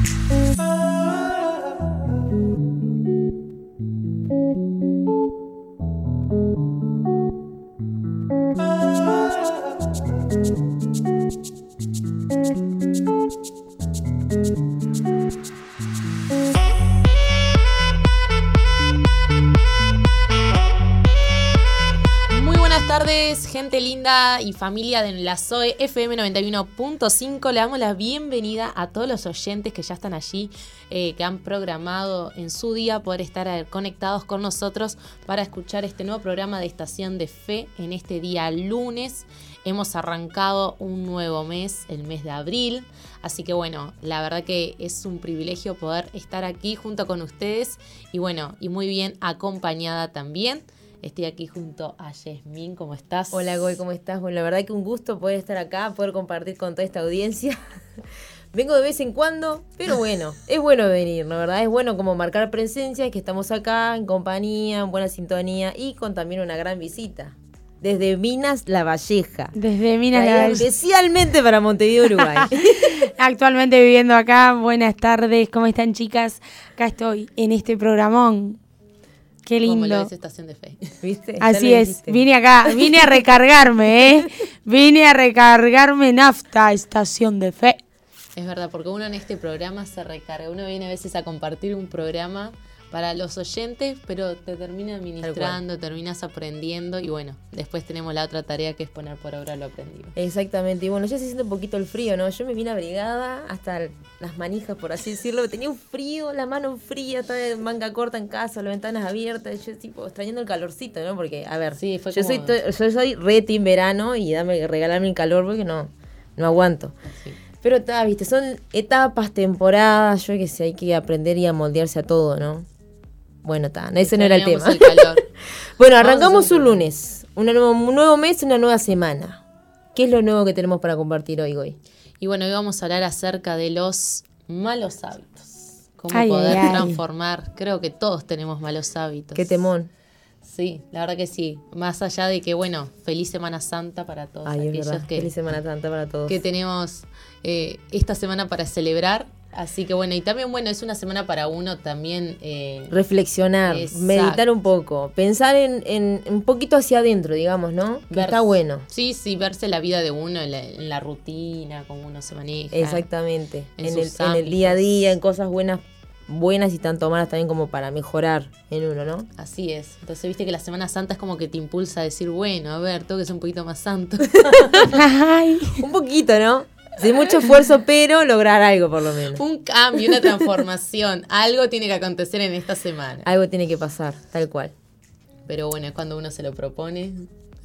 Oh. Y familia de la SOE FM 91.5. Le damos la bienvenida a todos los oyentes que ya están allí, eh, que han programado en su día poder estar eh, conectados con nosotros para escuchar este nuevo programa de Estación de Fe en este día lunes. Hemos arrancado un nuevo mes, el mes de abril. Así que bueno, la verdad que es un privilegio poder estar aquí junto con ustedes y bueno, y muy bien acompañada también. Estoy aquí junto a Yasmín, ¿cómo estás? Hola Goy, ¿cómo estás? Bueno, la verdad que un gusto poder estar acá, poder compartir con toda esta audiencia. Vengo de vez en cuando, pero bueno, es bueno venir, la verdad, es bueno como marcar presencia, que estamos acá en compañía, en buena sintonía y con también una gran visita. Desde Minas La Valleja. Desde Minas La Valleja. Especialmente para Montevideo, Uruguay. Actualmente viviendo acá. Buenas tardes, ¿cómo están chicas? Acá estoy en este programón Qué lindo. Como lo estación de fe. ¿Viste? Así es. Vine acá, vine a recargarme, ¿eh? Vine a recargarme nafta, estación de fe. Es verdad, porque uno en este programa se recarga. Uno viene a veces a compartir un programa para los oyentes, pero te termina administrando, terminas aprendiendo y bueno, después tenemos la otra tarea que es poner por obra lo aprendido. Exactamente, y bueno, ya se siente un poquito el frío, ¿no? Yo me vine abrigada hasta las manijas, por así decirlo, tenía un frío, la mano fría, estaba de manga corta en casa, las ventanas abiertas, yo tipo extrañando el calorcito, ¿no? Porque, a ver, sí, fue yo, soy yo soy re team verano y dame regalarme el calor porque no, no aguanto. Pero está, viste, son etapas, temporadas, yo que sé, hay que aprender y a moldearse a todo, ¿no? Bueno, está, ese no era el tema. bueno, arrancamos un lunes, un nuevo mes, una nueva semana. ¿Qué es lo nuevo que tenemos para compartir hoy, hoy? Y bueno, hoy vamos a hablar acerca de los malos hábitos. Cómo poder transformar. Creo que todos tenemos malos hábitos. Qué temón. Sí, la verdad que sí. Más allá de que, bueno, feliz Semana Santa para todos aquellos que. Feliz Semana Santa para todos. Que tenemos eh, esta semana para celebrar Así que bueno, y también bueno, es una semana para uno también... Eh, Reflexionar, meditar un poco, pensar en, un poquito hacia adentro, digamos, ¿no? Que está bueno. Sí, sí, verse la vida de uno en la, rutina, cómo uno se maneja. Exactamente, en, el, día a día, en cosas buenas buenas y tanto malas también como para mejorar en uno, ¿no? Así es. Entonces, viste que la Semana Santa es como que te impulsa a decir, bueno, a ver, tengo que ser un poquito más santo. un poquito, ¿no? Sin mucho esfuerzo, pero lograr algo por lo menos. Un cambio, una transformación. algo tiene que acontecer en esta semana. Algo tiene que pasar, tal cual. Pero bueno, es cuando uno se lo propone,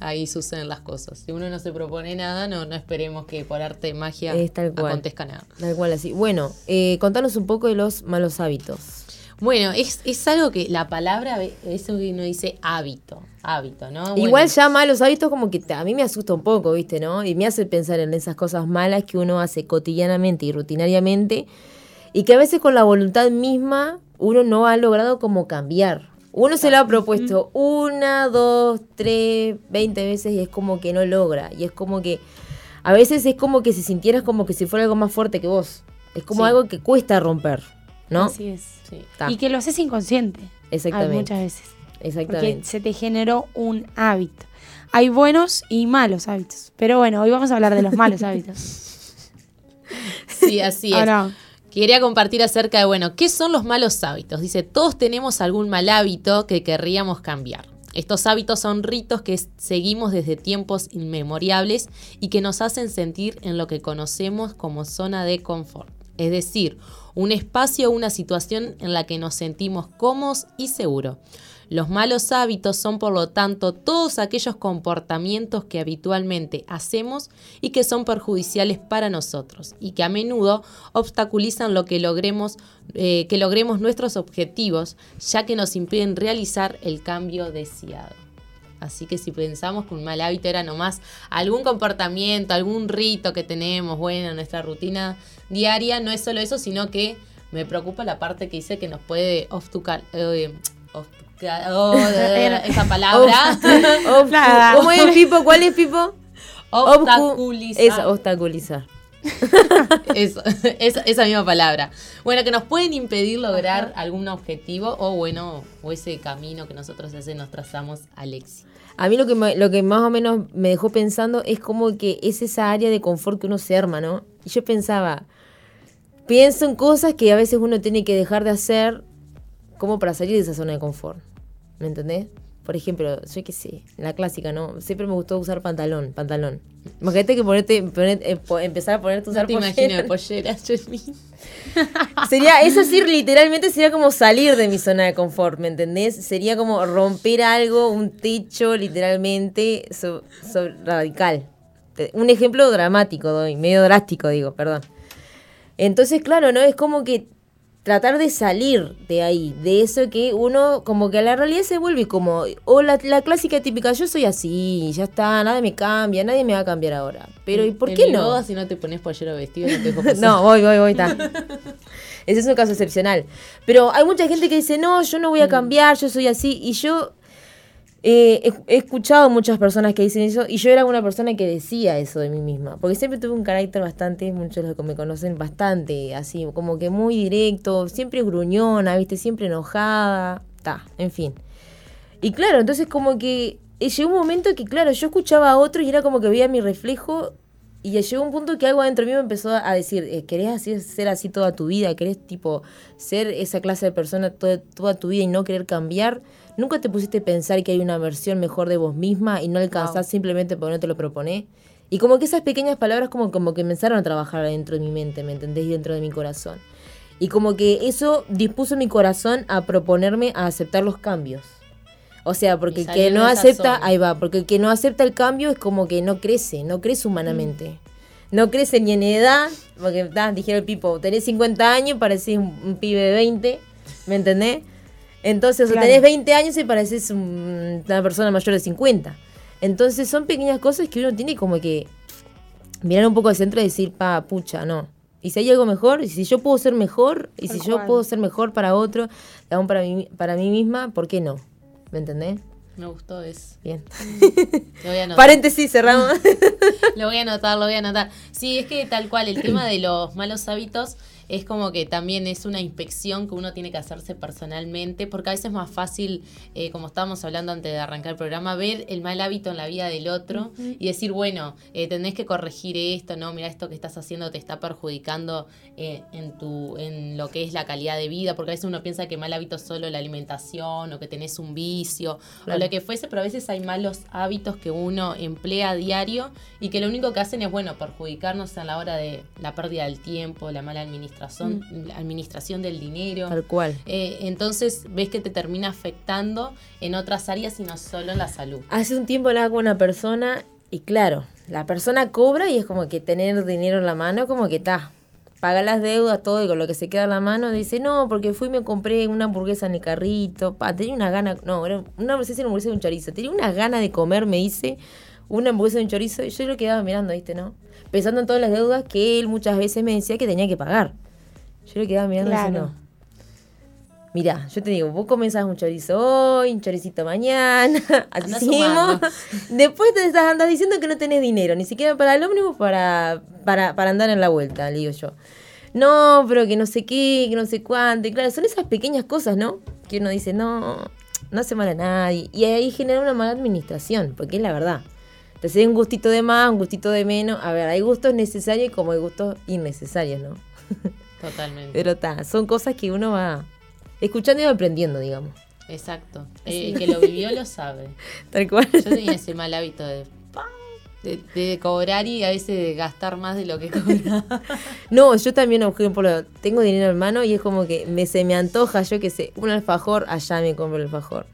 ahí suceden las cosas. Si uno no se propone nada, no, no esperemos que por arte de magia acontezca nada. Tal cual así. Bueno, eh, contanos un poco de los malos hábitos. Bueno, es, es algo que la palabra, eso que uno dice hábito, hábito, ¿no? Igual ya malos hábitos como que a mí me asusta un poco, ¿viste? ¿no? Y me hace pensar en esas cosas malas que uno hace cotidianamente y rutinariamente y que a veces con la voluntad misma uno no ha logrado como cambiar. Uno se lo ha propuesto una, dos, tres, veinte veces y es como que no logra. Y es como que a veces es como que si sintieras como que si fuera algo más fuerte que vos. Es como algo que cuesta romper. ¿No? Así es. Y que lo haces inconsciente. Exactamente. Muchas veces. Exactamente. Porque se te generó un hábito. Hay buenos y malos hábitos. Pero bueno, hoy vamos a hablar de los malos hábitos. Sí, así es. Quería compartir acerca de, bueno, ¿qué son los malos hábitos? Dice, todos tenemos algún mal hábito que querríamos cambiar. Estos hábitos son ritos que seguimos desde tiempos inmemoriales y que nos hacen sentir en lo que conocemos como zona de confort. Es decir, un espacio o una situación en la que nos sentimos cómodos y seguros. Los malos hábitos son, por lo tanto, todos aquellos comportamientos que habitualmente hacemos y que son perjudiciales para nosotros y que a menudo obstaculizan lo que logremos, eh, que logremos nuestros objetivos, ya que nos impiden realizar el cambio deseado. Así que si pensamos que un mal hábito era nomás algún comportamiento, algún rito que tenemos, bueno, en nuestra rutina diaria, no es solo eso, sino que me preocupa la parte que dice que nos puede obstucar. Eh, oh, esa palabra. ¿Cómo es Pipo? ¿Cuál es Pipo? Obstaculizar. Es obstaculizar. Eso, esa misma palabra. Bueno, que nos pueden impedir lograr algún objetivo o bueno, o ese camino que nosotros nos trazamos al éxito. A mí lo que, lo que más o menos me dejó pensando es como que es esa área de confort que uno se arma, ¿no? Y yo pensaba, pienso en cosas que a veces uno tiene que dejar de hacer como para salir de esa zona de confort. ¿Me entendés? Por ejemplo, yo qué sé, la clásica, ¿no? Siempre me gustó usar pantalón, pantalón. Imagínate que ponerte, eh, empezar a ponerte usar no te imagino de pollera, Sería, eso sí, literalmente sería como salir de mi zona de confort, ¿me entendés? Sería como romper algo, un techo, literalmente, radical. Un ejemplo dramático doy, medio drástico digo, perdón. Entonces, claro, ¿no? Es como que tratar de salir de ahí, de eso que uno como que a la realidad se vuelve como, o la, clásica típica, yo soy así, ya está, nada me cambia, nadie me va a cambiar ahora. Pero ¿y por qué no? si no te pones pollero vestido, no te dejo pasar. no, voy, voy, voy, está. Ese es un caso excepcional. Pero hay mucha gente que dice, no, yo no voy a mm. cambiar, yo soy así, y yo he, escuchado muchas personas que dicen eso y yo era una persona que decía eso de mí misma, porque siempre tuve un carácter bastante, muchos de los que me conocen, bastante así, como que muy directo, siempre gruñona, viste, siempre enojada, ta, en fin. Y claro, entonces como que eh, llegó un momento que, claro, yo escuchaba a otro y era como que veía mi reflejo y llegó un punto que algo adentro mío me empezó a decir, eh, ¿querés así, ser así toda tu vida? ¿Querés tipo ser esa clase de persona toda, toda tu vida y no querer cambiar? ¿Nunca te pusiste a pensar que hay una versión mejor de vos misma y no alcanzás simplemente porque no te lo proponés? Y como que esas pequeñas palabras como, como que empezaron a trabajar dentro de mi mente, ¿me entendés? Y dentro de mi corazón. Y como que eso dispuso mi corazón a proponerme a aceptar los cambios. O sea, porque el que no acepta, ahí va, porque el que no acepta el cambio es como que no crece, no crece humanamente. Mm. No crece ni en edad, porque dijeron el Pipo, tenés 50 años, parecés un, un pibe de 20, ¿me entendés? Entonces, o tenés 20 años y pareces una persona mayor de 50. Entonces, son pequeñas cosas que uno tiene como que mirar un poco al centro y decir, pa, pucha, no. Y si hay algo mejor, y si yo puedo ser mejor, y si yo puedo ser mejor para otro, aún para mí, para mí misma, ¿por qué no? ¿Me entendés? Me gustó eso. Bien. Lo voy a anotar. Paréntesis, cerramos. lo voy a anotar, lo voy a anotar. Sí, es que tal cual, el tema de los malos hábitos es como que también es una inspección que uno tiene que hacerse personalmente, porque a veces es más fácil, eh, como estábamos hablando antes de arrancar el programa, ver el mal hábito en la vida del otro y decir, bueno, eh, tenés que corregir esto, no, mira, esto que estás haciendo te está perjudicando eh, en, tu, en lo que es la calidad de vida, porque a veces uno piensa que mal hábito es solo la alimentación o que tenés un vicio o lo que fuese, pero a veces hay malos hábitos que uno emplea a diario y que lo único que hacen es, bueno, perjudicarnos a la hora de la pérdida del tiempo, la mala administración Mm. administración, del dinero. Tal cual. Eh, entonces ves que te termina afectando en otras áreas y no solo en la salud. Hace un tiempo hablaba con una persona y claro, la persona cobra y es como que tener dinero en la mano, como que está. Paga las deudas, todo, y con lo que se queda en la mano dice, no, porque fui y me compré una hamburguesa en el carrito. Pa, tenía una gana, no, era una hamburguesa, una hamburguesa de un chorizo. Tenía una gana de comer, me dice, una hamburguesa de un chorizo. Y yo lo quedaba mirando, ¿viste, no? Pensando en todas las deudas que él muchas veces me decía que tenía que pagar. Yo le quedaba mirando claro. no. Mira, yo te digo, vos comenzás un chorizo hoy, un choricito mañana, así Después te estás andas diciendo que no tenés dinero, ni siquiera para el ómnibus para, para, para andar en la vuelta, le digo yo. No, pero que no sé qué, que no sé cuánto. Y claro, son esas pequeñas cosas, ¿no? Que uno dice, no, no hace mal a nadie. Y ahí genera una mala administración, porque es la verdad. Entonces hay un gustito de más, un gustito de menos. A ver, hay gustos necesarios como hay gustos innecesarios, ¿no? Totalmente. Pero está, son cosas que uno va escuchando y aprendiendo, digamos. Exacto. El que lo vivió lo sabe. Tal cual. Yo tenía ese mal hábito de, de, cobrar y a veces de gastar más de lo que cobraba. no, yo también, por ejemplo, tengo dinero en mano y es como que me, se me antoja, yo que sé, un alfajor, allá me compro el alfajor.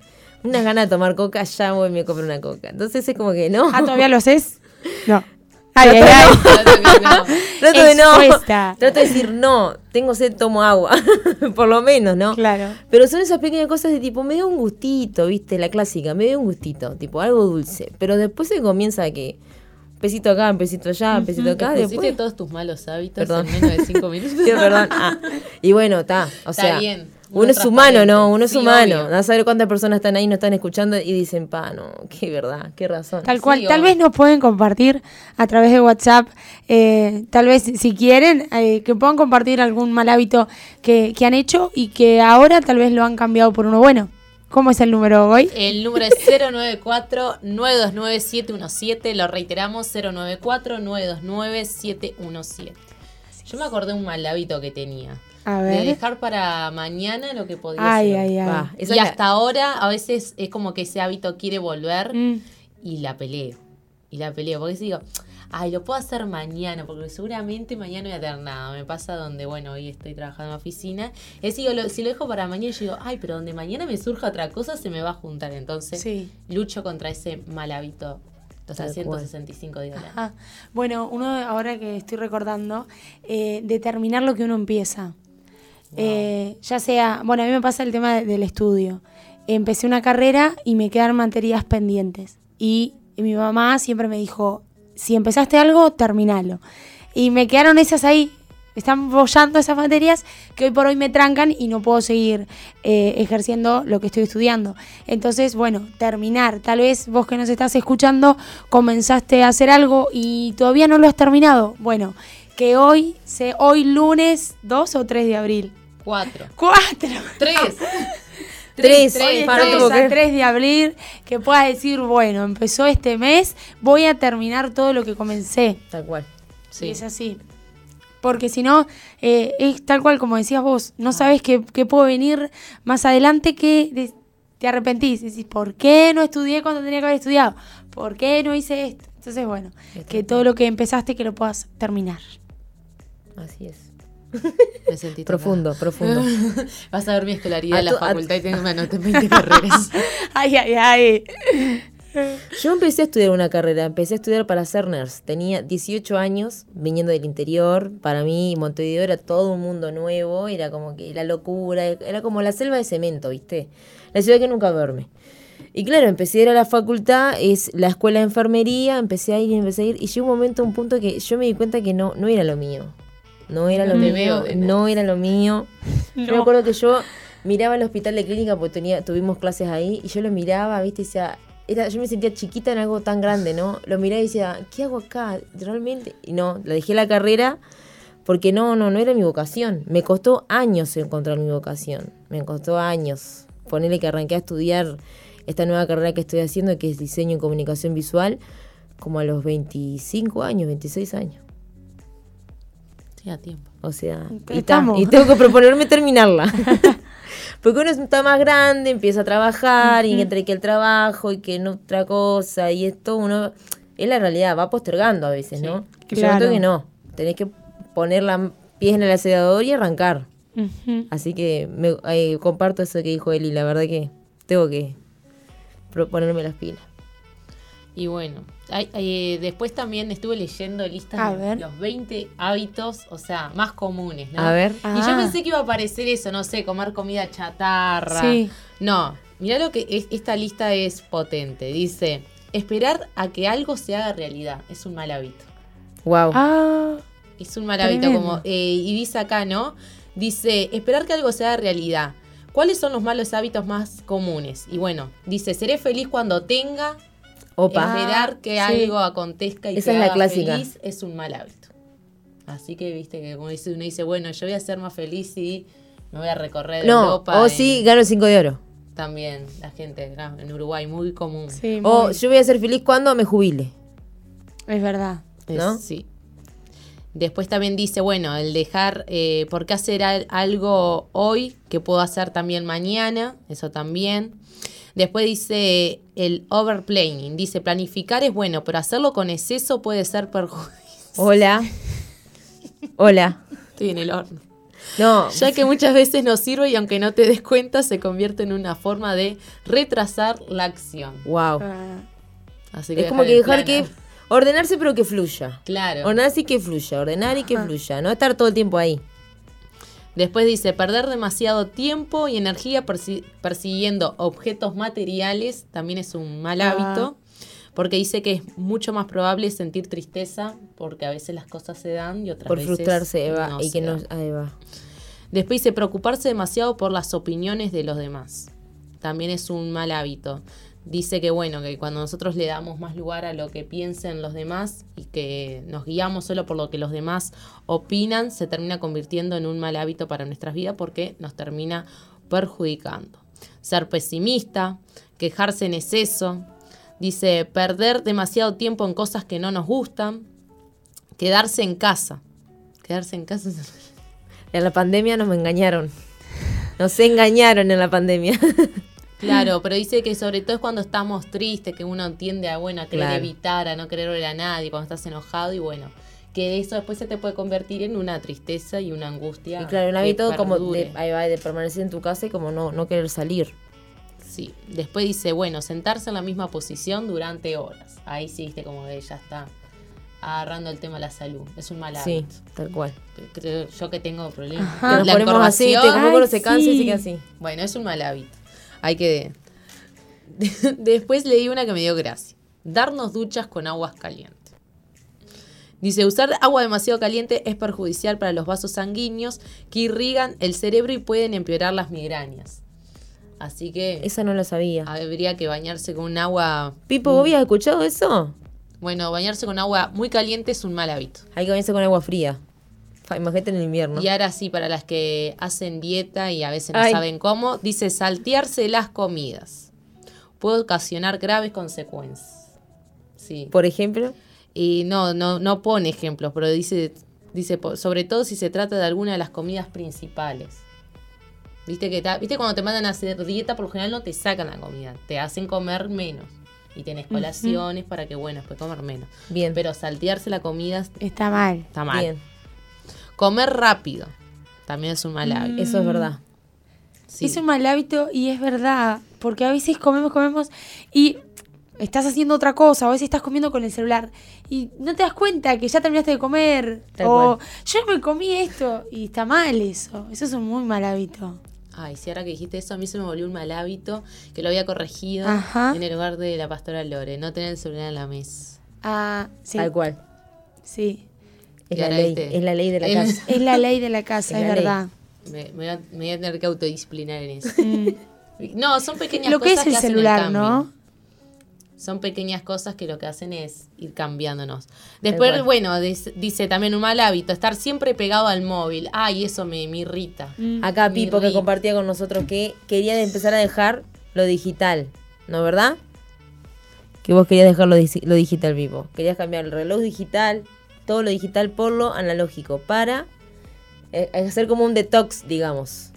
Unas ganas de tomar coca, allá voy y me compro una coca. Entonces es como que no. Ah, ¿todavía lo haces? No. Ay, ay, ay. Trato de no. Trato de decir no. Tengo sed, tomo agua. Por lo menos, ¿no? Claro. Pero son esas pequeñas cosas de tipo, me dio un gustito, ¿viste? La clásica, me dio un gustito, tipo algo dulce. Pero después se comienza a que pesito acá, un pesito allá, un pesito acá. Después de todos tus malos hábitos en menos de cinco minutos. perdón. Ah. Y bueno, está. O está bien. Uno es humano, ¿no? Uno es humano. No saber cuántas personas están ahí, no están escuchando y dicen, pa, no, qué verdad, qué razón. Tal cual, tal vez nos pueden compartir a través de WhatsApp, eh, tal vez si quieren, eh, que puedan compartir algún mal hábito que, que han hecho y que ahora tal vez lo han cambiado por uno bueno. ¿Cómo es el número hoy? El número es 094-929-717. Lo reiteramos, 094-929-717. Yo me acordé un mal hábito que tenía. A ver. De dejar para mañana lo que podía ay, Ay, ay. y hasta ahora a veces es como que ese hábito quiere volver mm. y la peleo. Y la peleo. Porque si digo, ay, lo puedo hacer mañana, porque seguramente mañana voy a tener nada. Me pasa donde, bueno, hoy estoy trabajando en oficina. Es digo, si lo dejo para mañana, yo digo, ay, pero donde mañana me surja otra cosa, se me va a juntar. Entonces, lucho contra ese mal hábito los 165 días. Bueno, uno ahora que estoy recordando, eh, determinar lo que uno empieza. Eh, ya sea, bueno, a mí me pasa el tema del estudio. Empecé una carrera y me quedaron materias pendientes. Y, mi mamá siempre me dijo, si empezaste algo, terminalo. Y me quedaron esas ahí, están bollando esas materias que hoy por hoy me trancan y no puedo seguir eh, ejerciendo lo que estoy estudiando. Entonces, bueno, terminar. Tal vez vos que nos estás escuchando comenzaste a hacer algo y todavía no lo has terminado. Bueno, que hoy, hoy lunes 2 o 3 de abril, Cuatro. Cuatro. Tres. Tres, tres, a 3 de abril, que puedas decir, bueno, empezó este mes, voy a terminar todo lo que comencé. Tal cual. Sí. es así. Porque si no, eh, es tal cual como decías vos, no ah. sabes qué, qué puede venir más adelante que te arrepentís. Decís, ¿por qué no estudié cuando tenía que haber estudiado? ¿Por qué no hice esto? Entonces, bueno, que todo lo que empezaste que lo puedas terminar. Así es. Profundo, profundo. Vas a ver mi escolaridad en la facultad y tengo una nota en 20 carreras. ay, ay, ay. Yo empecé a estudiar una carrera, empecé a estudiar para ser nurse. Tenía 18 años, viniendo del interior. Para mí, Montevideo era todo un mundo nuevo, era como que la locura, era como la selva de cemento, ¿viste? La ciudad que nunca duerme. Y claro, empecé a ir a la facultad, es la escuela de enfermería, empecé a ir, empecé a ir, y llegó un momento, un punto que yo me di cuenta que no, no era lo mío. No era lo mío. No era lo mío. Yo me acuerdo que yo miraba el hospital de clínica porque tenía, tuvimos clases ahí y yo lo miraba, viste, y decía, era, yo me sentía chiquita en algo tan grande, ¿no? Lo miraba y decía, ¿qué hago acá? Realmente. Y no, la dejé la carrera porque no, no, no era mi vocación. Me costó años encontrar mi vocación. Me costó años. Ponerle que arranqué a estudiar esta nueva carrera que estoy haciendo, que es diseño y comunicación visual, como a los 25 años, 26 años a tiempo. O sea, y, tengo que proponerme terminarla. Porque uno está más grande, empieza a trabajar, y entre que el trabajo y que no otra cosa, y esto uno, es la realidad, va postergando a veces, ¿no? Claro. Yo que no, tenés que poner la pies en el acelerador y arrancar. Así que me, eh, comparto eso que dijo Eli, la verdad que tengo que ponerme las pilas. Y bueno, después también estuve leyendo listas de los 20 hábitos, o sea, más comunes, ¿no? A ver. Y yo ah. pensé que iba a aparecer eso, no sé, comer comida chatarra. Sí. No, mira lo que es, esta lista es potente. Dice, esperar a que algo se haga realidad. Es un mal hábito. Wow. Ah, es un mal hábito, como, eh, y dice acá, ¿no? Dice, esperar que algo se haga realidad. ¿Cuáles son los malos hábitos más comunes? Y bueno, dice, seré feliz cuando tenga, Esperar que algo acontezca y Esa es la clásica. feliz es un mal hábito. Así que viste que como dice, uno dice, bueno, yo voy a ser más feliz y me voy a recorrer no, Europa. O sí, gano cinco de oro. También, la gente en Uruguay, muy común. O yo voy a ser feliz cuando me jubile. Es verdad. ¿No? Sí. Después también dice, bueno, el dejar, eh, ¿por qué hacer algo hoy que puedo hacer también mañana? Eso también. Después dice el overplanning. Dice, planificar es bueno, pero hacerlo con exceso puede ser perjudicial. Hola. Hola. Estoy en el horno. No. Ya que muchas veces no sirve y aunque no te des cuenta, se convierte en una forma de retrasar la acción. Wow. Ah. Así que es como que dejar que ordenarse pero que fluya. Claro. Ordenar sí que fluya, ordenar y que fluya, no estar todo el tiempo ahí. Después dice, perder demasiado tiempo y energía persiguiendo objetos materiales también es un mal ah. hábito, porque dice que es mucho más probable sentir tristeza, porque a veces las cosas se dan y otras Por veces... frustrarse, Eva, y que no... Ah, Eva. Después dice preocuparse demasiado por las opiniones de los demás. También es un mal hábito. Dice que bueno, que cuando nosotros le damos más lugar a lo que piensen los demás y que nos guiamos solo por lo que los demás opinan, se termina convirtiendo en un mal hábito para nuestras vidas porque nos termina perjudicando. Ser pesimista, quejarse en exceso, dice perder demasiado tiempo en cosas que no nos gustan, quedarse en casa. Quedarse en casa. En la pandemia nos engañaron. Nos engañaron en la pandemia. Claro, pero dice que sobre todo es cuando estamos tristes, que uno tiende a, bueno, a querer evitar, a no querer ver a nadie, cuando estás enojado y bueno, que eso después se te puede convertir en una tristeza y una angustia. Y claro, un hábito como de, ahí va, de permanecer en tu casa y como no, no querer salir. Sí, después dice, bueno, sentarse en la misma posición durante horas. Ahí sí, viste, como que ya está agarrando el tema de la salud. Es un mal hábito. Sí, tal cual. Creo yo que tengo problemas. Nos ponemos así, te se cansa y sigue así. Bueno, es un mal hábito. Hay que... Después leí una que me dio gracia. Darnos duchas con aguas calientes. Dice, usar agua demasiado caliente es perjudicial para los vasos sanguíneos que irrigan el cerebro y pueden empeorar las migrañas. Así que... Esa no lo sabía. Habría que bañarse con un agua... Pipo, ¿vos habías escuchado eso? Bueno, bañarse con agua muy caliente es un mal hábito. Hay que bañarse con agua fría. Imagínate en el invierno. Y ahora sí, para las que hacen dieta y a veces no saben cómo, dice saltearse las comidas. Puede ocasionar graves consecuencias. Sí. Por ejemplo. Y no, no, no pone ejemplos, pero dice, dice sobre todo si se trata de alguna de las comidas principales. Viste que viste cuando te mandan a hacer dieta, por lo general no te sacan la comida, te hacen comer menos. Y tenés colaciones para que, bueno, después comer menos. Bien. Pero saltearse la comida está mal. Está mal. Bien. Comer rápido también es un mal hábito. Eso es verdad. Es un mal hábito y es verdad, porque a veces comemos, comemos y estás haciendo otra cosa, o a veces estás comiendo con el celular y no te das cuenta que ya terminaste de comer. o yo me comí esto y está mal eso. Eso es un muy mal hábito. Ay, si ahora que dijiste eso, a mí se me volvió un mal hábito que lo había corregido en el lugar de la pastora Lore, no tener el celular en la mesa. Ah, sí. Tal cual. Sí. Es la, ley, es la ley de la casa. Es la ley de la casa, es, verdad. Me, voy a, tener que autodisciplinar en eso. Mm. No, son pequeñas lo cosas. Lo que es el celular, ¿no? Son pequeñas cosas que lo que hacen es ir cambiándonos. Después, bueno, dice también un mal hábito, estar siempre pegado al móvil. Ay, eso me, irrita. Mm. Acá Pipo que compartía con nosotros que quería empezar a dejar lo digital, ¿no verdad? Que vos querías dejar lo, lo digital vivo. Querías cambiar el reloj digital, todo lo digital por lo analógico para eh, hacer como un detox, digamos.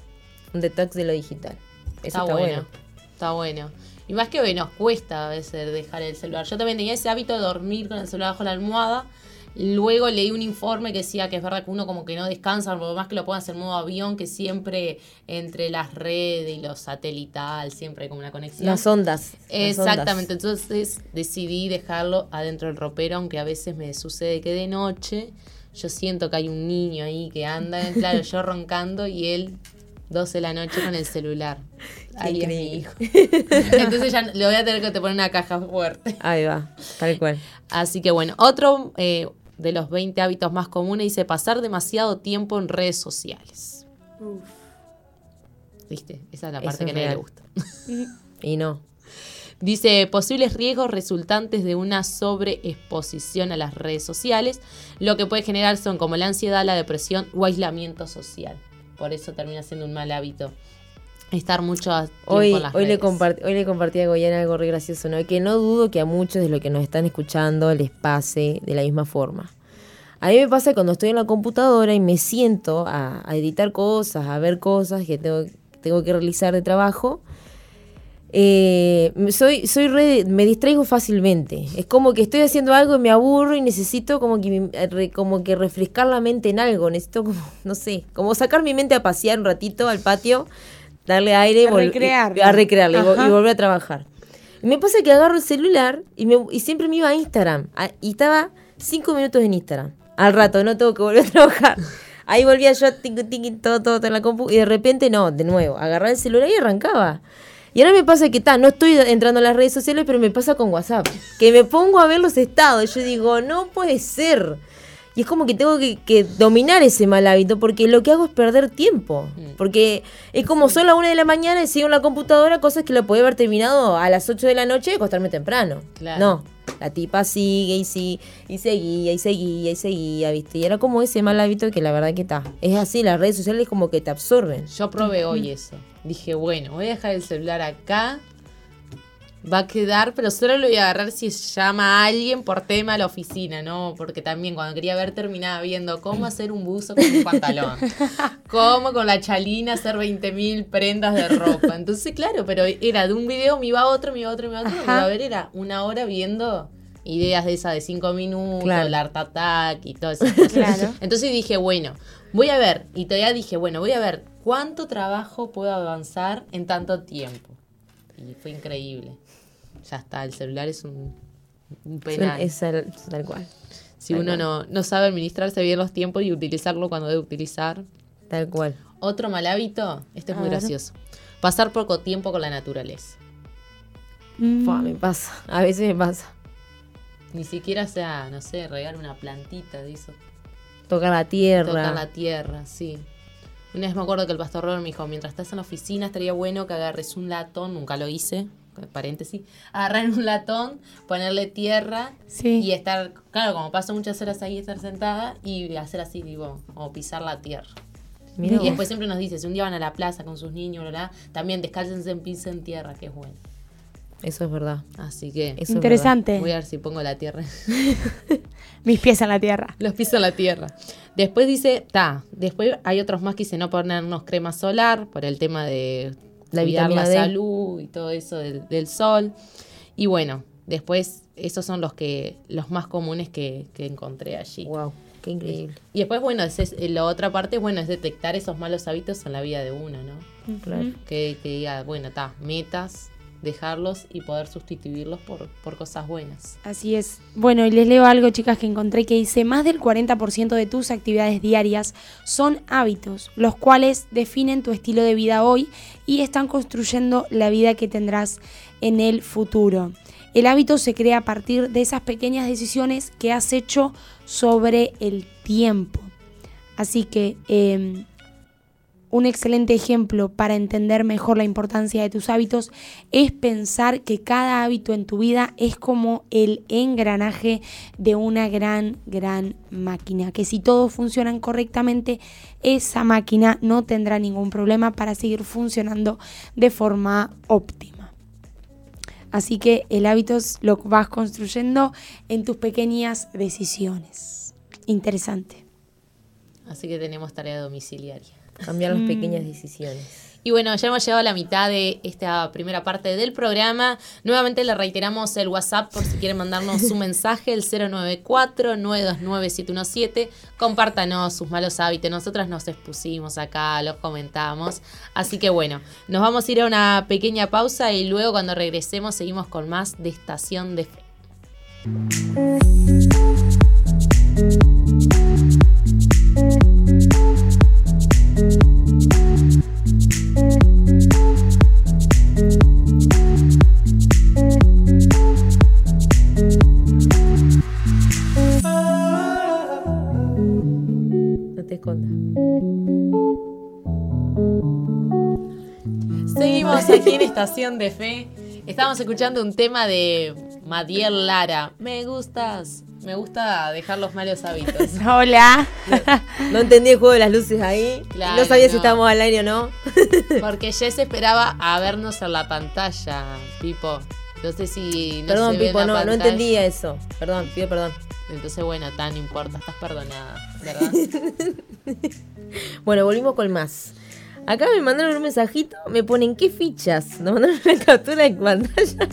Un detox de lo digital. Eso está, bueno. Está bueno. Y más que nos cuesta a veces dejar el celular. Yo también tenía ese hábito de dormir con el celular bajo la almohada Luego leí un informe que decía que es verdad que uno como que no descansa, por más que lo puedan hacer en modo avión, que siempre entre las redes y los satelital, siempre hay como una conexión. Las ondas. Exactamente, entonces decidí dejarlo adentro del ropero, aunque a veces me sucede que de noche yo siento que hay un niño ahí que anda, claro, yo roncando y él 12 de la noche con el celular. Ahí es mi hijo. Entonces ya le voy a tener que te poner una caja fuerte. Ahí va, tal cual. Así que bueno, otro eh, de los 20 hábitos más comunes dice pasar demasiado tiempo en redes sociales. Uf. ¿Viste? Esa es la parte que a nadie le gusta. y no. Dice posibles riesgos resultantes de una sobreexposición a las redes sociales. Lo que puede generar son como la ansiedad, la depresión o aislamiento social. Por eso termina siendo un mal hábito estar mucho tiempo hoy, en las hoy Le hoy le compartí a Goyana algo re gracioso, ¿no? Que no dudo que a muchos de los que nos están escuchando les pase de la misma forma. A mí me pasa cuando estoy en la computadora y me siento a, editar cosas, a ver cosas que tengo, tengo que realizar de trabajo. Eh, soy, soy me distraigo fácilmente. Es como que estoy haciendo algo y me aburro y necesito como que, como que refrescar la mente en algo. Necesito como, no sé, como sacar mi mente a pasear un ratito al patio darle aire y, a recrearle y, volver a trabajar. Y me pasa que agarro el celular y, me, y siempre me iba a Instagram. y estaba cinco minutos en Instagram. Al rato, no tengo que volver a trabajar. Ahí volvía yo, todo, todo, en la compu. Y de repente, no, de nuevo, agarraba el celular y arrancaba. Y ahora me pasa que está, no estoy entrando a las redes sociales, pero me pasa con WhatsApp. Que me pongo a ver los estados. Y yo digo, no puede ser. Y es como que tengo que, dominar ese mal hábito porque lo que hago es perder tiempo. Mm. Porque es como son las una de la mañana y sigo en la computadora cosas que lo podía haber terminado a las 8 de la noche y acostarme temprano. No, la tipa sigue y sigue y seguía y seguía y seguía, ¿viste? Y era como ese mal hábito que la verdad que está. Es así, las redes sociales como que te absorben. Yo probé hoy eso. Dije, bueno, voy a dejar el celular acá va a quedar, pero solo lo voy a agarrar si llama a alguien por tema a la oficina, ¿no? Porque también cuando quería ver terminaba viendo cómo hacer un buzo con un pantalón, cómo con la chalina hacer 20.000 prendas de ropa. Entonces, claro, pero era de un video, me iba a otro, me iba a otro, me iba a otro, me iba a ver, era una hora viendo ideas de esas de cinco minutos, el art attack y todo eso. Entonces dije, bueno, voy a ver, y todavía dije, bueno, voy a ver cuánto trabajo puedo avanzar en tanto tiempo. Y fue increíble ya está, el celular es un, un penal. Es tal cual. Si uno No, no sabe administrarse bien los tiempos y utilizarlo cuando debe utilizar. Tal cual. Otro mal hábito, este es muy gracioso. Pasar poco tiempo con la naturaleza. Mm. me pasa, a veces me pasa. Ni siquiera sea, no sé, regar una plantita de eso. Tocar la tierra. Tocar la tierra, sí. Una vez me acuerdo que el pastor Robert me dijo, mientras estás en la oficina estaría bueno que agarres un latón, nunca lo hice, paréntesis, agarrar un latón, ponerle tierra y estar, claro, como paso muchas horas ahí, estar sentada y hacer así, digo, o pisar la tierra. y después siempre nos dice, si un día van a la plaza con sus niños, ¿verdad? también descálcense en piso en tierra, que es bueno. Eso es verdad. Así que. Interesante. Voy a ver si pongo la tierra. Mis pies en la tierra. Los pies en la tierra. Después dice, ta, después hay otros más que dice no ponernos crema solar por el tema de la la salud y todo eso del, sol. Y bueno, después esos son los que los más comunes que, encontré allí. Wow, qué increíble. Y después, bueno, es, la otra parte, bueno, es detectar esos malos hábitos en la vida de uno, ¿no? Claro. Que, que diga, bueno, está, metas, dejarlos y poder sustituirlos por, por, cosas buenas. Así es. Bueno, y les leo algo, chicas, que encontré que dice, más del 40% de tus actividades diarias son hábitos, los cuales definen tu estilo de vida hoy y están construyendo la vida que tendrás en el futuro. El hábito se crea a partir de esas pequeñas decisiones que has hecho sobre el tiempo. Así que em, un excelente ejemplo para entender mejor la importancia de tus hábitos es pensar que cada hábito en tu vida es como el engranaje de una gran, gran máquina. Que si todos funcionan correctamente, esa máquina no tendrá ningún problema para seguir funcionando de forma óptima. Así que el hábito lo vas construyendo en tus pequeñas decisiones. Interesante. Así que tenemos tarea domiciliaria. Cambiar las mm. pequeñas decisiones. Y bueno, ya hemos llegado a la mitad de esta primera parte del programa. Nuevamente le reiteramos el WhatsApp por si quieren mandarnos su mensaje, el 094-929-717. Compártanos sus malos hábitos. Nosotras nos expusimos acá, los comentamos. Así que bueno, nos vamos a ir a una pequeña pausa y luego cuando regresemos seguimos con más de Estación de Fe. Seguimos aquí en Estación de Fe. Estamos escuchando un tema de Madiel Lara. Me gustas. Me gusta dejar los malos hábitos. Hola. No, entendí el juego de las luces ahí. no sabía si estábamos al aire o no. Porque Jess esperaba a vernos en la pantalla, Pipo. No sé si Perdón, Pipo, no, no entendía eso. Perdón, pido perdón. Entonces, bueno, tan importa, estás perdonada, ¿verdad? bueno, volvimos con más. Acá me mandaron un mensajito, me ponen qué fichas. Nos mandaron una captura de pantalla.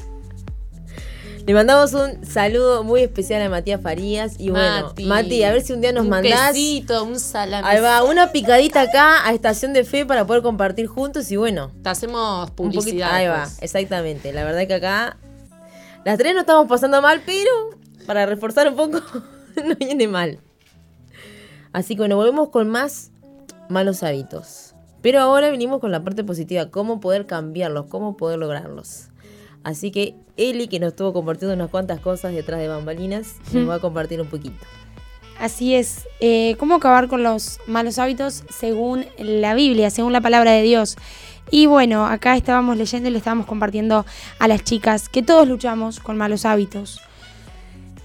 Le mandamos un saludo muy especial a Matías Farías. Y bueno, Mati, a ver si un día nos un mandás. Un salame. Ahí va, una picadita acá a Estación de Fe para poder compartir juntos y bueno. Te hacemos publicidad. ahí va, pues. exactamente. La verdad que acá las tres no estamos pasando mal, pero para reforzar un poco no viene mal. Así que bueno, volvemos con más malos hábitos. Pero ahora venimos con la parte positiva, cómo poder cambiarlos, cómo poder lograrlos. Así que Eli, que nos estuvo compartiendo unas cuantas cosas detrás de bambalinas, nos va a compartir un poquito. Así es. Eh, ¿Cómo acabar con los malos hábitos según la Biblia, según la palabra de Dios? Y bueno, acá estábamos leyendo y le estábamos compartiendo a las chicas que todos luchamos con malos hábitos.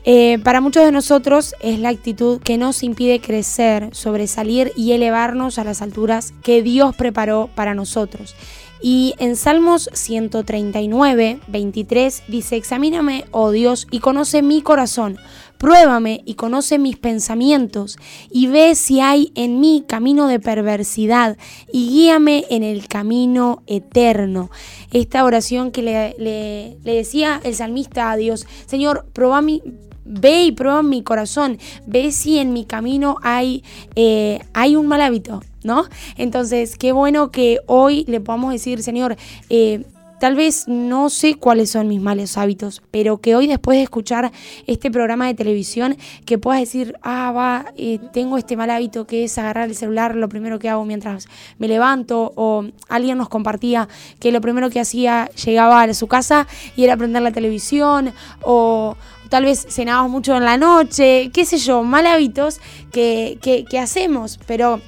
Eh, para muchos de nosotros es la actitud que nos impide crecer, sobresalir y elevarnos a las alturas que Dios preparó para nosotros. Y en Salmos 139, 23 dice, examíname, oh Dios, y conoce mi corazón, pruébame y conoce mis pensamientos, y ve si hay en mí camino de perversidad, y guíame en el camino eterno. Esta oración que le, le, decía el salmista a Dios, Señor, prueba mi, ve y prueba mi corazón, ve si en mi camino hay, eh, hay un mal hábito, ¿no? Entonces, qué bueno que hoy le podamos decir, Señor, eh, Tal vez no sé cuáles son mis malos hábitos, pero que hoy después de escuchar este programa de televisión, que puedas decir, ah, va, eh, tengo este mal hábito que es agarrar el celular lo primero que hago mientras me levanto, o alguien nos compartía que lo primero que hacía llegaba a su casa y era prender la televisión, o, tal vez cenamos mucho en la noche, qué sé yo, mal hábitos que, que, que hacemos, pero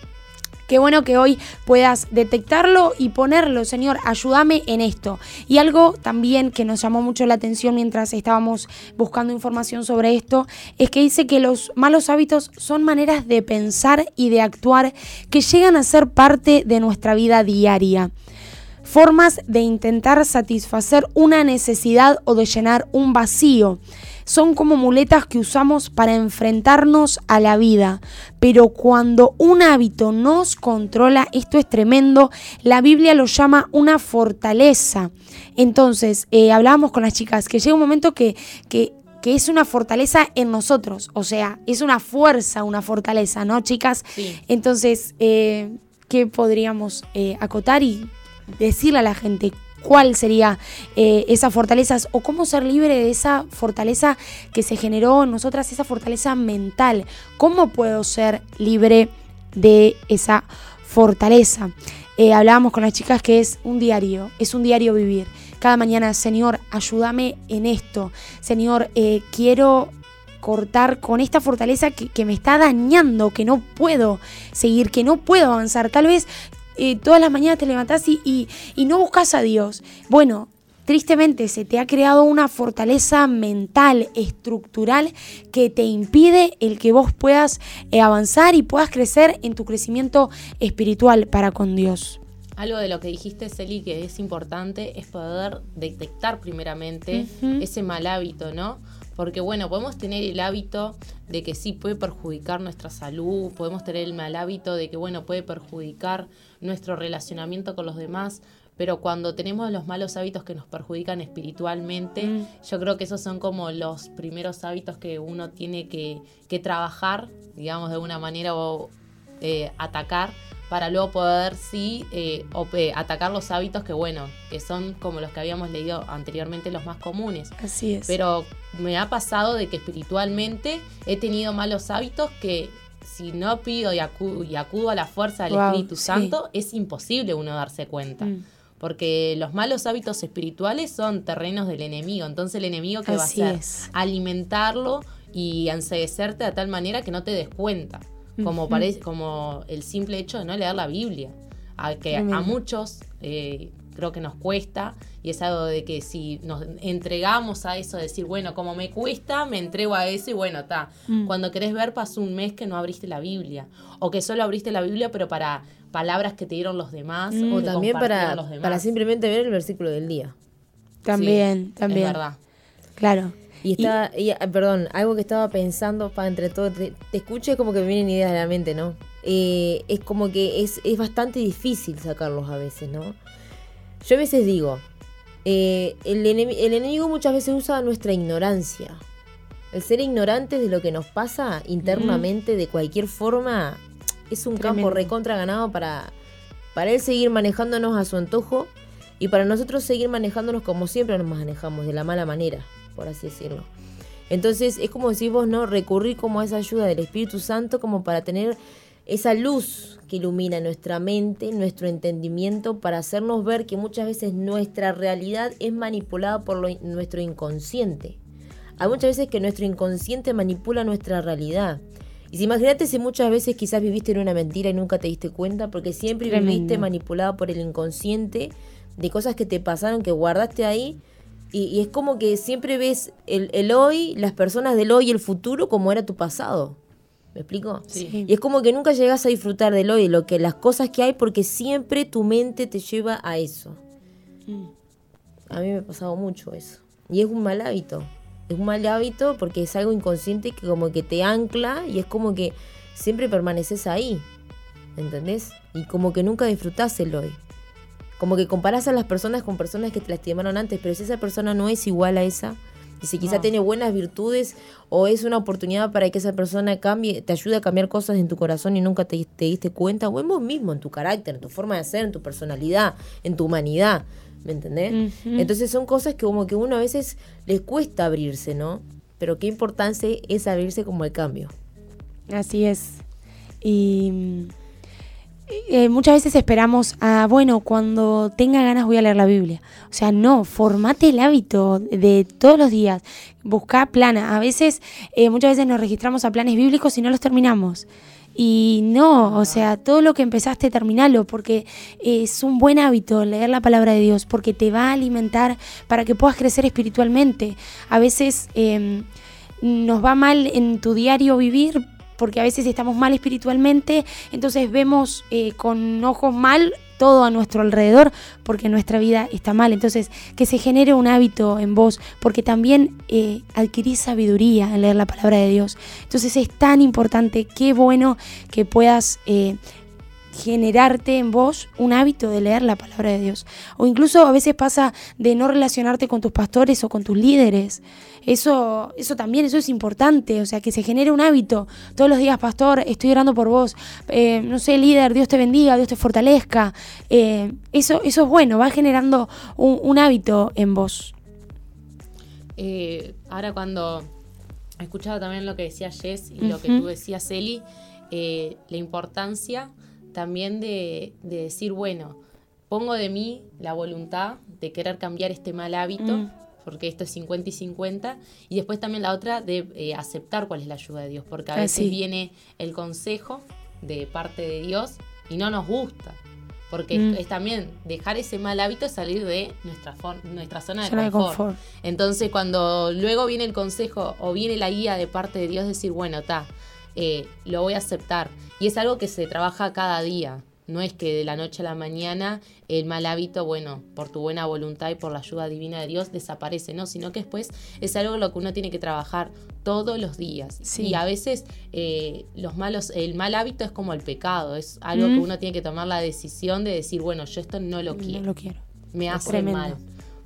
Qué bueno que hoy puedas detectarlo y ponerlo, Señor, ayúdame en esto. Y algo también que nos llamó mucho la atención mientras estábamos buscando información sobre esto, es que dice que los malos hábitos son maneras de pensar y de actuar que llegan a ser parte de nuestra vida diaria formas de intentar satisfacer una necesidad o de llenar un vacío son como muletas que usamos para enfrentarnos a la vida. Pero cuando un hábito nos controla, esto es tremendo, la Biblia lo llama una fortaleza. Entonces, eh, hablábamos con las chicas que llega un momento que, que que es una fortaleza en nosotros, o sea, es una fuerza, una fortaleza, ¿no, chicas? Entonces, eh, ¿qué podríamos eh, acotar y decirle a la gente? Cuál sería eh, esa fortaleza o cómo ser libre de esa fortaleza que se generó en nosotras, esa fortaleza mental. ¿Cómo puedo ser libre de esa fortaleza? Eh, hablábamos con las chicas que es un diario, es un diario vivir. Cada mañana, Señor, ayúdame en esto. Señor, eh, quiero cortar con esta fortaleza que, me está dañando, que no puedo seguir, que no puedo avanzar. Tal vez eh, todas las mañanas te levantás y, no buscas a Dios. Bueno, tristemente se te ha creado una fortaleza mental, estructural, que te impide el que vos puedas eh, avanzar y puedas crecer en tu crecimiento espiritual para con Dios. Algo de lo que dijiste, Celi, que es importante, es poder detectar primeramente ese mal hábito, ¿no? Porque bueno, podemos tener el hábito de que sí puede perjudicar nuestra salud, podemos tener el mal hábito de que bueno, puede perjudicar nuestro relacionamiento con los demás, pero cuando tenemos los malos hábitos que nos perjudican espiritualmente, mm. yo creo que esos son como los primeros hábitos que uno tiene que, que trabajar, digamos, de una manera o eh, atacar para luego poder sí eh, atacar los hábitos que bueno, que son como los que habíamos leído anteriormente los más comunes. Así es. Pero me ha pasado de que espiritualmente he tenido malos hábitos que si no pido y acudo, a la fuerza del Espíritu Santo, es imposible uno darse cuenta. Mm. Porque los malos hábitos espirituales son terrenos del enemigo. Entonces el enemigo que va a hacer alimentarlo y enseguecerte de tal manera que no te des cuenta como, parece, como el simple hecho de no leer la Biblia, a, que a muchos eh, creo que nos cuesta y es algo de que si nos entregamos a eso, decir, bueno, como me cuesta, me entrego a eso y bueno, está. Mm. Cuando querés ver, pasó un mes que no abriste la Biblia o que solo abriste la Biblia, pero para palabras que te dieron los demás mm. o también para, para simplemente ver el versículo del día. También, también. Es verdad. Claro. Y está, ah, perdón, algo que estaba pensando para entre todo, te, escucho como que me vienen ideas de la mente, ¿no? Eh, es como que es, bastante difícil sacarlos a veces, ¿no? Yo a veces digo, eh, el, enemigo muchas veces usa nuestra ignorancia. El ser ignorantes de lo que nos pasa internamente de cualquier forma es un campo recontra ganado para, para él seguir manejándonos a su antojo y para nosotros seguir manejándonos como siempre nos manejamos, de la mala manera por así decirlo. Entonces es como decir vos, ¿no? Recurrir como a esa ayuda del Espíritu Santo como para tener esa luz que ilumina nuestra mente, nuestro entendimiento, para hacernos ver que muchas veces nuestra realidad es manipulada por nuestro inconsciente. Hay muchas veces que nuestro inconsciente manipula nuestra realidad. Y si imagínate si muchas veces quizás viviste en una mentira y nunca te diste cuenta, porque siempre viviste manipulado por el inconsciente de cosas que te pasaron, que guardaste ahí. Y, es como que siempre ves el, el, hoy, las personas del hoy y el futuro como era tu pasado. ¿Me explico? Sí. Y es como que nunca llegas a disfrutar del hoy, lo que, las cosas que hay, porque siempre tu mente te lleva a eso. Mm. A mí me ha pasado mucho eso. Y es un mal hábito es un mal hábito porque es algo inconsciente que como que te ancla y es como que siempre permaneces ahí. ¿Entendés? Y como que nunca disfrutás el hoy. Como que comparás a las personas con personas que te lastimaron antes, pero si esa persona no es igual a esa, y si quizá tiene buenas virtudes o es una oportunidad para que esa persona cambie, te ayude a cambiar cosas en tu corazón y nunca te, te diste cuenta, o en vos mismo, en tu carácter, en tu forma de ser, en tu personalidad, en tu humanidad. ¿me entendés? Entonces son cosas que como que uno a veces les cuesta abrirse, ¿no? Pero qué importancia es abrirse como el cambio. Así es. Y eh, muchas veces esperamos a, bueno, cuando tenga ganas voy a leer la Biblia. O sea, no, formate el hábito de todos los días. Busca plana. A veces, eh, muchas veces nos registramos a planes bíblicos y no los terminamos. Y no, o sea, todo lo que empezaste, terminalo, porque es un buen hábito leer la palabra de Dios, porque te va a alimentar para que puedas crecer espiritualmente. A veces em, nos va mal en tu diario vivir porque a veces estamos mal espiritualmente, entonces vemos eh, con ojos mal todo a nuestro alrededor porque nuestra vida está mal. Entonces, que se genere un hábito en vos, porque también eh, adquirís sabiduría en leer la palabra de Dios. Entonces es tan importante, qué bueno que puedas eh, generarte en vos un hábito de leer la palabra de Dios. O incluso a veces pasa de no relacionarte con tus pastores o con tus líderes. Eso, eso también, eso es importante, o sea, que se genere un hábito. Todos los días, pastor, estoy orando por vos. Eh, no sé, líder, Dios te bendiga, Dios te fortalezca. Eh, eso, eso es bueno, va generando un, hábito en vos. Eh, ahora cuando he escuchado también lo que decía Jess y lo que tú decías, Eli, la importancia también de, decir, bueno, pongo de mí la voluntad de querer cambiar este mal hábito, mm. porque esto es 50 y 50, y después también la otra de eh, aceptar cuál es la ayuda de Dios, porque a ah, veces viene el consejo de parte de Dios y no nos gusta. Porque mm. es, también dejar ese mal hábito salir de nuestra, nuestra zona de confort. Entonces, cuando luego viene el consejo o viene la guía de parte de Dios, decir, bueno, está, eh, lo voy a aceptar. Y es algo que se trabaja cada día. No es que de la noche a la mañana el mal hábito, bueno, por tu buena voluntad y por la ayuda divina de Dios desaparece, no, sino que después es algo lo que uno tiene que trabajar todos los días. Y a veces eh, los malos, el mal hábito es como el pecado, es algo que uno tiene que tomar la decisión de decir, bueno, yo esto no lo quiero. No lo quiero. Me hace mal.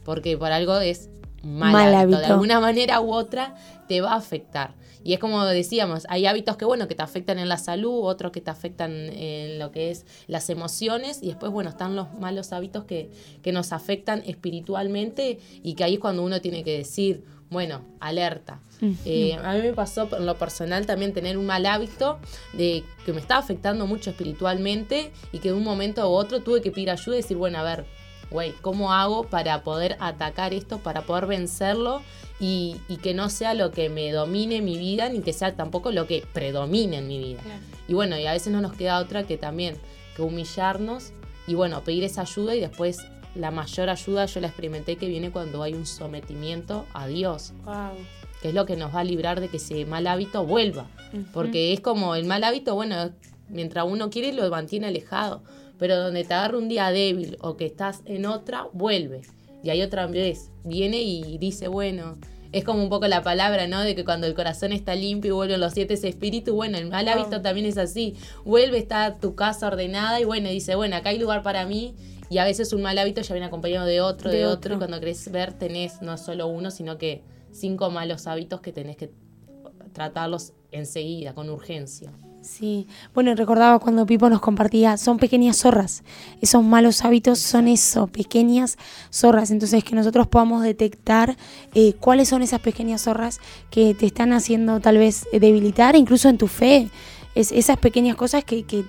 Porque por algo es mal, hábito. De alguna manera u otra te va a afectar. Y es como decíamos, hay hábitos que, bueno, que te afectan en la salud, otros que te afectan en lo que es las emociones, y después, bueno, están los malos hábitos que, que nos afectan espiritualmente y que ahí es cuando uno tiene que decir, bueno, alerta. Eh, a mí me pasó en lo personal también tener un mal hábito de que me estaba afectando mucho espiritualmente y que de un momento u otro tuve que pedir ayuda y decir, bueno, a ver, güey, ¿cómo hago para poder atacar esto, para poder vencerlo y, que no sea lo que me domine mi vida, ni que sea tampoco lo que predomine en mi vida? Y bueno, y a veces no nos queda otra que también que humillarnos y bueno, pedir esa ayuda y después la mayor ayuda yo la experimenté que viene cuando hay un sometimiento a Dios. Que es lo que nos va a librar de que ese mal hábito vuelva. Porque es como el mal hábito, bueno, mientras uno quiere lo mantiene alejado pero donde te agarra un día débil o que estás en otra, vuelve. Y hay otra vez, viene y dice, bueno, es como un poco la palabra, ¿no? De que cuando el corazón está limpio y vuelven los siete espíritus, bueno, el mal hábito también es así. Vuelve, está tu casa ordenada y bueno, dice, bueno, acá hay lugar para mí. Y a veces un mal hábito ya viene acompañado de otro, de, otro. Y cuando querés ver, tenés no solo uno, sino que cinco malos hábitos que tenés que tratarlos enseguida, con urgencia. Sí, bueno, recordaba cuando Pipo nos compartía, son pequeñas zorras, esos malos hábitos son eso, pequeñas zorras, entonces que nosotros podamos detectar eh, cuáles son esas pequeñas zorras que te están haciendo tal vez debilitar, incluso en tu fe, es, esas pequeñas cosas que, que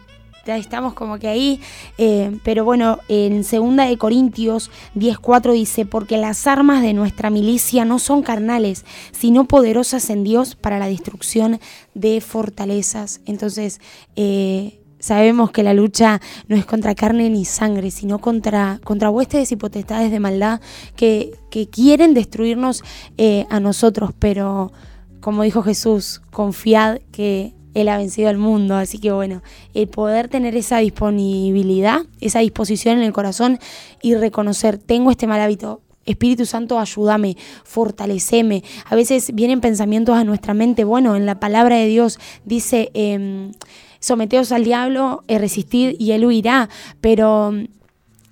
estamos como que ahí, eh, pero bueno, en segunda de Corintios 10.4 dice, porque las armas de nuestra milicia no son carnales, sino poderosas en Dios para la destrucción de fortalezas. Entonces, eh, sabemos que la lucha no es contra carne ni sangre, sino contra, contra huestes y potestades de maldad que, que quieren destruirnos eh, a nosotros, pero como dijo Jesús, confiad que él ha vencido al mundo. Así que bueno, el poder tener esa disponibilidad, esa disposición en el corazón y reconocer, tengo este mal hábito. Espíritu Santo, ayúdame, fortaleceme. A veces vienen pensamientos a nuestra mente. Bueno, en la palabra de Dios dice, eh, someteos al diablo, eh, resistid y él huirá. Pero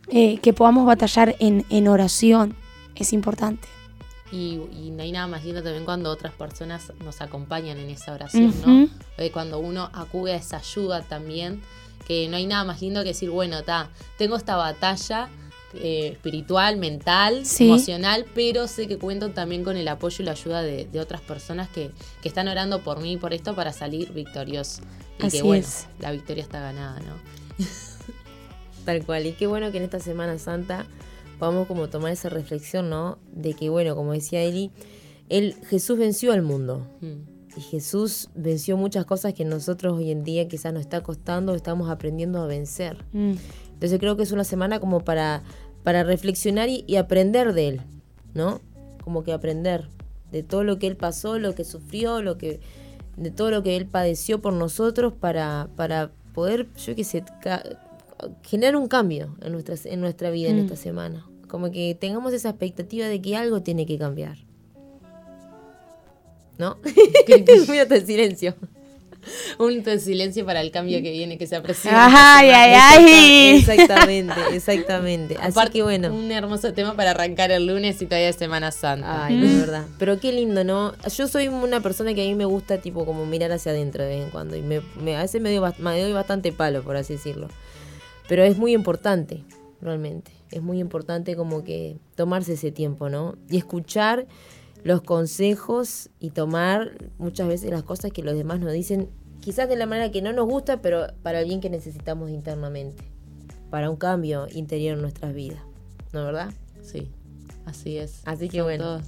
eh, que podamos batallar en oración es importante. Y, no hay nada más lindo también cuando otras personas nos acompañan en esa oración, ¿no? Eh, cuando uno acude a esa ayuda también, que no hay nada más lindo que decir, bueno, está, tengo esta batalla eh, espiritual, mental, emocional, pero sé que cuento también con el apoyo y la ayuda de, otras personas que, están orando por mí y por esto para salir victorioso. Y que bueno, la victoria está ganada, ¿no? Tal cual. Y qué bueno que en esta Semana Santa podamos como tomar esa reflexión, ¿no? De que, bueno, como decía Eli, él, Jesús venció al mundo. Mm. Y Jesús venció muchas cosas que nosotros hoy en día quizás nos está costando, estamos aprendiendo a vencer. Mm. Entonces creo que es una semana como para, para reflexionar y, aprender de él, ¿no? Como que aprender de todo lo que él pasó, lo que sufrió, lo que de todo lo que él padeció por nosotros para, para poder, yo qué sé, generar un cambio en nuestra, en nuestra vida en mm. esta semana. Como que tengamos esa expectativa de que algo tiene que cambiar. ¿No? Mírate el silencio. Un silencio para el cambio que viene, que se aprecia. Ay, ay, ay. Exactamente, exactamente. Así que bueno. Un hermoso tema para arrancar el lunes y todavía es Semana Santa. Ay, de verdad. Pero qué lindo, ¿no? Yo soy una persona que a mí me gusta, tipo, como mirar hacia adentro de vez en cuando. Y me, a veces me me doy bastante palo, por así decirlo. Pero es muy importante, realmente es muy importante como que tomarse ese tiempo, ¿no? Y escuchar los consejos y tomar muchas veces las cosas que los demás nos dicen, quizás de la manera que no nos gusta, pero para el bien que necesitamos internamente, para un cambio interior en nuestras vidas, ¿no verdad? Sí, así es. Así que bueno.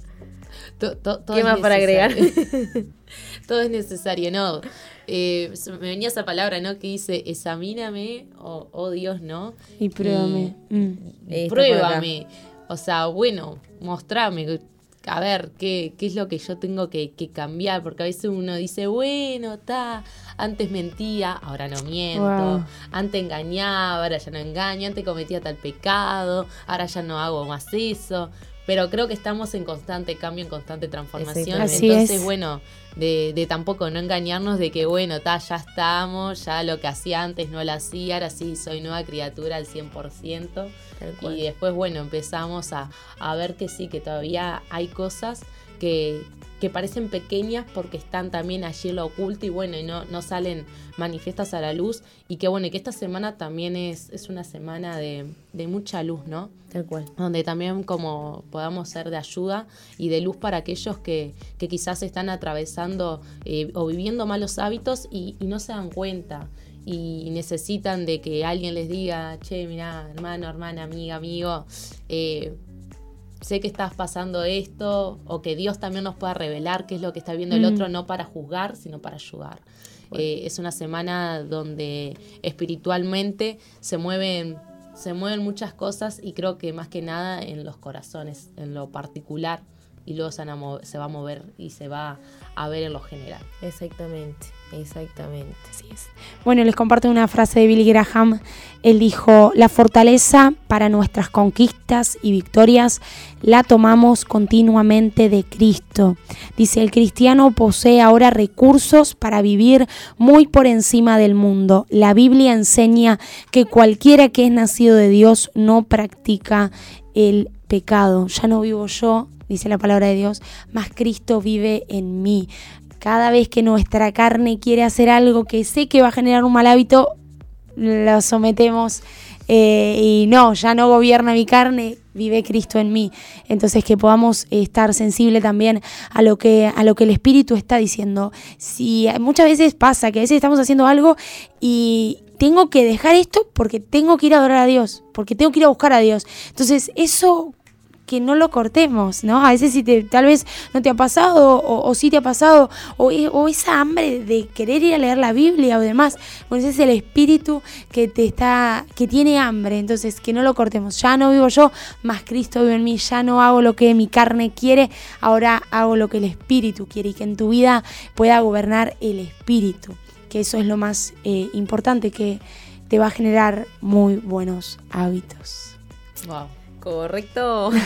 ¿Qué más para agregar? todo es necesario, ¿no? Eh, me venía esa palabra, ¿no? Que dice, examíname, oh, oh Dios, ¿no? Y pruébame. Mm. Pruébame. O sea, bueno, mostrame, a ver, ¿qué, qué es lo que yo tengo que, cambiar? Porque a veces uno dice, bueno, está, antes mentía, ahora no miento, antes engañaba, ahora ya no engaño, antes cometía tal pecado, ahora ya no hago más eso pero creo que estamos en constante cambio, en constante transformación. Entonces, bueno, de, de, tampoco no engañarnos de que, bueno, ta, ya estamos, ya lo que hacía antes no lo hacía, ahora sí soy nueva criatura al 100%. Y después, bueno, empezamos a, a ver que sí, que todavía hay cosas que, que parecen pequeñas porque están también allí en lo oculto y bueno, y no, no salen manifiestas a la luz. Y que bueno, que esta semana también es, es una semana de, mucha luz, ¿no? Tal cual. Donde también como podamos ser de ayuda y de luz para aquellos que, que quizás están atravesando eh, o viviendo malos hábitos y, no se dan cuenta y necesitan de que alguien les diga, che, mira, hermano, hermana, amiga, amigo, eh, sé que estás pasando esto, o que Dios también nos pueda revelar qué es lo que está viendo el mm. otro, no para juzgar, sino para ayudar. Eh, es una semana donde espiritualmente se mueven, se mueven muchas cosas y creo que más que nada en los corazones, en lo particular, y luego se, va a mover y se va a ver en lo general. Exactamente. Exactamente. Así es. Bueno, les comparto una frase de Billy Graham. Él dijo, la fortaleza para nuestras conquistas y victorias la tomamos continuamente de Cristo. Dice, el cristiano posee ahora recursos para vivir muy por encima del mundo. La Biblia enseña que cualquiera que es nacido de Dios no practica el pecado. Ya no vivo yo, dice la palabra de Dios, más Cristo vive en mí. Cada vez que nuestra carne quiere hacer algo que sé que va a generar un mal hábito, lo sometemos Eh, y no, ya no gobierna mi carne, vive Cristo en mí. Entonces que podamos estar sensibles también a lo que a lo que el Espíritu está diciendo. Si muchas veces pasa que a veces estamos haciendo algo y tengo que dejar esto porque tengo que ir a adorar a Dios, porque tengo que ir a buscar a Dios. Entonces, eso que no lo cortemos, ¿no? A veces si te, tal vez no te ha pasado o, o sí te ha pasado, o, o, esa hambre de querer ir a leer la Biblia o demás, pues ese es el espíritu que te está, que tiene hambre, entonces que no lo cortemos. Ya no vivo yo, más Cristo vive en mí, ya no hago lo que mi carne quiere, ahora hago lo que el espíritu quiere y que en tu vida pueda gobernar el espíritu, que eso es lo más eh, importante, que te va a generar muy buenos hábitos. Wow. Correcto.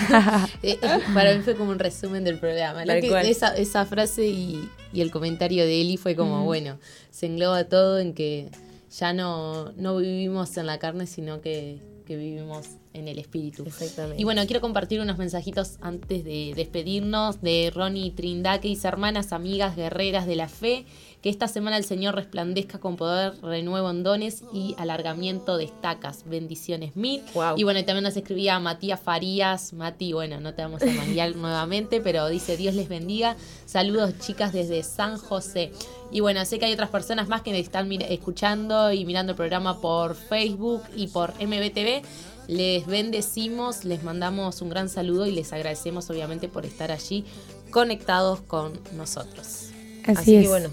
Eh, eh, para mí fue como un resumen del programa. esa, esa, frase y, el comentario de Eli fue como, bueno, se engloba todo en que ya no, no vivimos en la carne, sino que, que vivimos en el espíritu. Exactamente. Y bueno, quiero compartir unos mensajitos antes de despedirnos de Ronnie Trindaque y hermanas, amigas, guerreras de la fe que esta semana el Señor resplandezca con poder, renuevo en dones y alargamiento de estacas. Bendiciones mil. Y bueno, también nos escribía Matías Farías. Mati, bueno, no te vamos a mandar nuevamente, pero dice Dios les bendiga. Saludos chicas desde San José. Y bueno, sé que hay otras personas más que están escuchando y mirando el programa por Facebook y por MBTV. Les bendecimos, les mandamos un gran saludo y les agradecemos obviamente por estar allí conectados con nosotros. Así, Así que bueno,